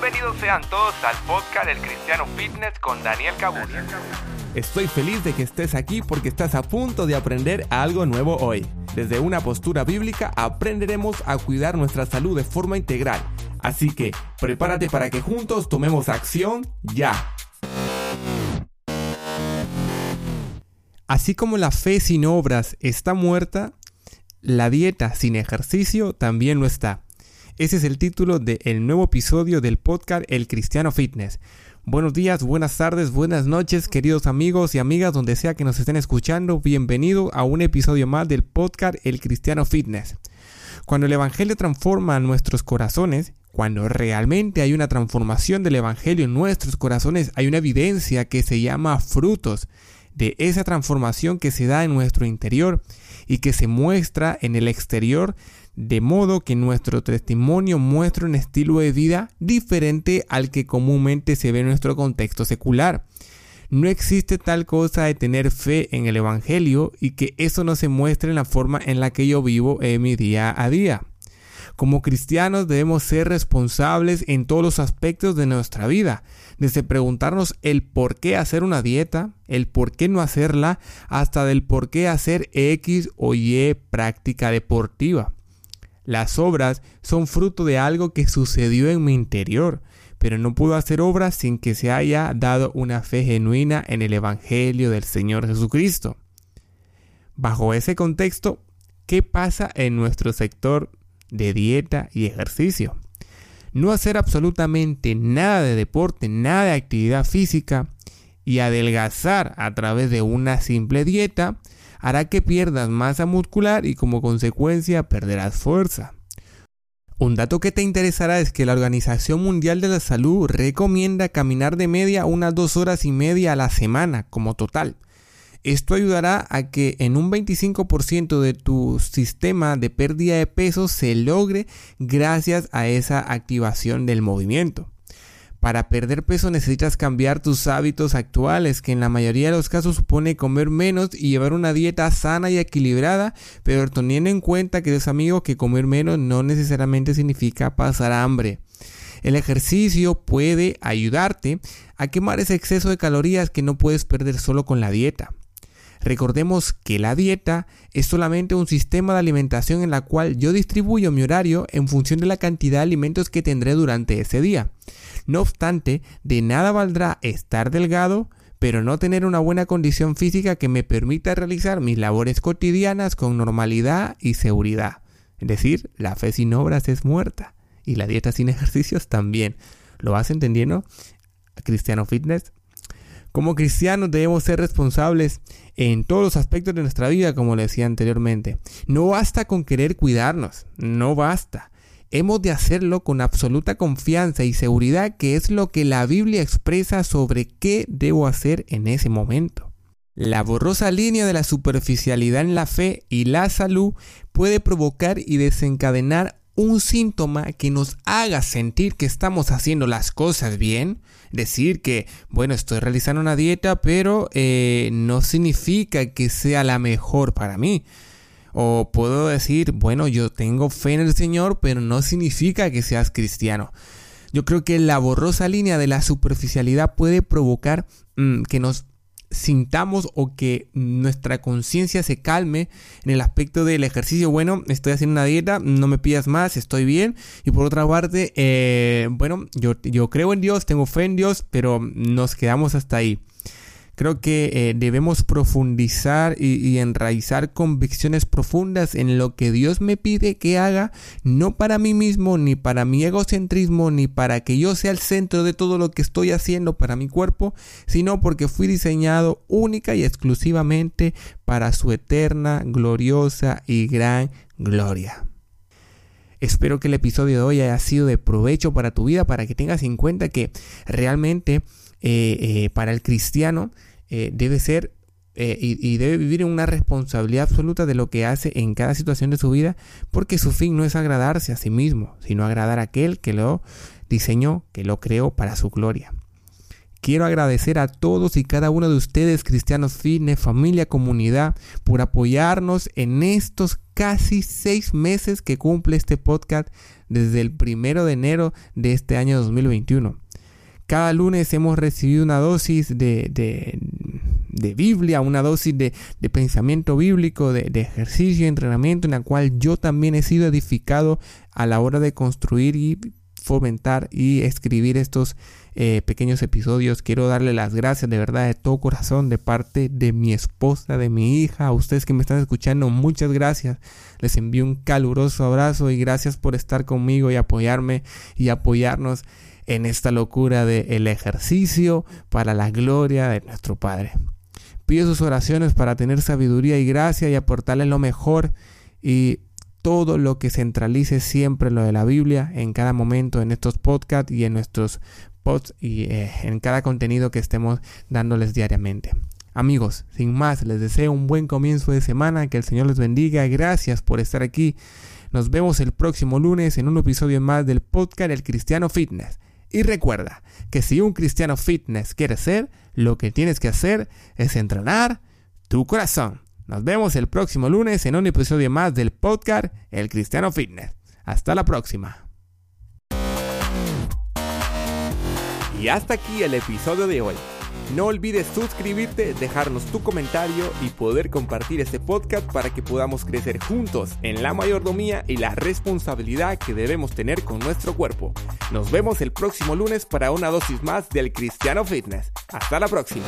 Bienvenidos sean todos al podcast del Cristiano Fitness con Daniel Cabulla. Estoy feliz de que estés aquí porque estás a punto de aprender algo nuevo hoy. Desde una postura bíblica aprenderemos a cuidar nuestra salud de forma integral. Así que prepárate para que juntos tomemos acción ya. Así como la fe sin obras está muerta, la dieta sin ejercicio también lo está. Ese es el título del nuevo episodio del podcast El Cristiano Fitness. Buenos días, buenas tardes, buenas noches, queridos amigos y amigas, donde sea que nos estén escuchando. Bienvenido a un episodio más del podcast El Cristiano Fitness. Cuando el Evangelio transforma nuestros corazones, cuando realmente hay una transformación del Evangelio en nuestros corazones, hay una evidencia que se llama frutos de esa transformación que se da en nuestro interior y que se muestra en el exterior de modo que nuestro testimonio muestra un estilo de vida diferente al que comúnmente se ve en nuestro contexto secular. No existe tal cosa de tener fe en el Evangelio y que eso no se muestre en la forma en la que yo vivo en mi día a día. Como cristianos debemos ser responsables en todos los aspectos de nuestra vida, desde preguntarnos el por qué hacer una dieta, el por qué no hacerla, hasta del por qué hacer X o Y práctica deportiva. Las obras son fruto de algo que sucedió en mi interior, pero no puedo hacer obras sin que se haya dado una fe genuina en el Evangelio del Señor Jesucristo. Bajo ese contexto, ¿qué pasa en nuestro sector de dieta y ejercicio? No hacer absolutamente nada de deporte, nada de actividad física y adelgazar a través de una simple dieta hará que pierdas masa muscular y como consecuencia perderás fuerza. Un dato que te interesará es que la Organización Mundial de la Salud recomienda caminar de media unas dos horas y media a la semana como total. Esto ayudará a que en un 25% de tu sistema de pérdida de peso se logre gracias a esa activación del movimiento. Para perder peso necesitas cambiar tus hábitos actuales, que en la mayoría de los casos supone comer menos y llevar una dieta sana y equilibrada, pero teniendo en cuenta, queridos amigos, que comer menos no necesariamente significa pasar hambre. El ejercicio puede ayudarte a quemar ese exceso de calorías que no puedes perder solo con la dieta. Recordemos que la dieta es solamente un sistema de alimentación en la cual yo distribuyo mi horario en función de la cantidad de alimentos que tendré durante ese día. No obstante, de nada valdrá estar delgado, pero no tener una buena condición física que me permita realizar mis labores cotidianas con normalidad y seguridad. Es decir, la fe sin obras es muerta y la dieta sin ejercicios también. ¿Lo vas entendiendo? Cristiano Fitness. Como cristianos debemos ser responsables en todos los aspectos de nuestra vida, como le decía anteriormente. No basta con querer cuidarnos, no basta. Hemos de hacerlo con absoluta confianza y seguridad que es lo que la Biblia expresa sobre qué debo hacer en ese momento. La borrosa línea de la superficialidad en la fe y la salud puede provocar y desencadenar un síntoma que nos haga sentir que estamos haciendo las cosas bien. Decir que, bueno, estoy realizando una dieta, pero eh, no significa que sea la mejor para mí. O puedo decir, bueno, yo tengo fe en el Señor, pero no significa que seas cristiano. Yo creo que la borrosa línea de la superficialidad puede provocar mm, que nos sintamos o que nuestra conciencia se calme en el aspecto del ejercicio. Bueno, estoy haciendo una dieta, no me pidas más, estoy bien. Y por otra parte, eh, bueno, yo, yo creo en Dios, tengo fe en Dios, pero nos quedamos hasta ahí. Creo que eh, debemos profundizar y, enraizar convicciones profundas en lo que Dios me pide que haga, no para mí mismo, ni para mi egocentrismo, ni para que yo sea el centro de todo lo que estoy haciendo para mi cuerpo, sino porque fui diseñado única y exclusivamente para su eterna, gloriosa y gran gloria. Espero que el episodio de hoy haya sido de provecho para tu vida, para que tengas en cuenta que realmente eh, eh, para el cristiano eh, debe ser y, debe vivir en una responsabilidad absoluta de lo que hace en cada situación de su vida, porque su fin no es agradarse a sí mismo, sino agradar a aquel que lo diseñó, que lo creó para su gloria. Quiero agradecer a todos y cada uno de ustedes, cristianos fitness, familia, comunidad, por apoyarnos en estos casi seis meses que cumple este podcast desde el primero de enero de este año 2021. Cada lunes hemos recibido una dosis de, de, Biblia, una dosis de, pensamiento bíblico, de, ejercicio y entrenamiento en la cual yo también he sido edificado a la hora de construir y fomentar y escribir estos eh, pequeños episodios. Quiero darle las gracias de verdad de todo corazón de parte de mi esposa, de mi hija, a ustedes que me están escuchando. Muchas gracias. Les envío un caluroso abrazo y gracias por estar conmigo y apoyarme y apoyarnos en esta locura del ejercicio para la gloria de nuestro Padre. Pido sus oraciones para tener sabiduría y gracia y aportarles lo mejor y todo lo que centralice siempre lo de la Biblia en cada momento en estos podcasts y en nuestros posts y eh, en cada contenido que estemos dándoles diariamente. Amigos, sin más, les deseo un buen comienzo de semana, que el Señor les bendiga, gracias por estar aquí. Nos vemos el próximo lunes en un episodio más del podcast El Cristiano Fitness. Y recuerda que si un cristiano fitness quiere ser, lo que tienes que hacer es entrenar tu corazón. Nos vemos el próximo lunes en un episodio más del podcast El Cristiano Fitness. Hasta la próxima. Y hasta aquí el episodio de hoy. No olvides suscribirte, dejarnos tu comentario y poder compartir este podcast para que podamos crecer juntos en la mayordomía y la responsabilidad que debemos tener con nuestro cuerpo. Nos vemos el próximo lunes para una dosis más del Cristiano Fitness. Hasta la próxima.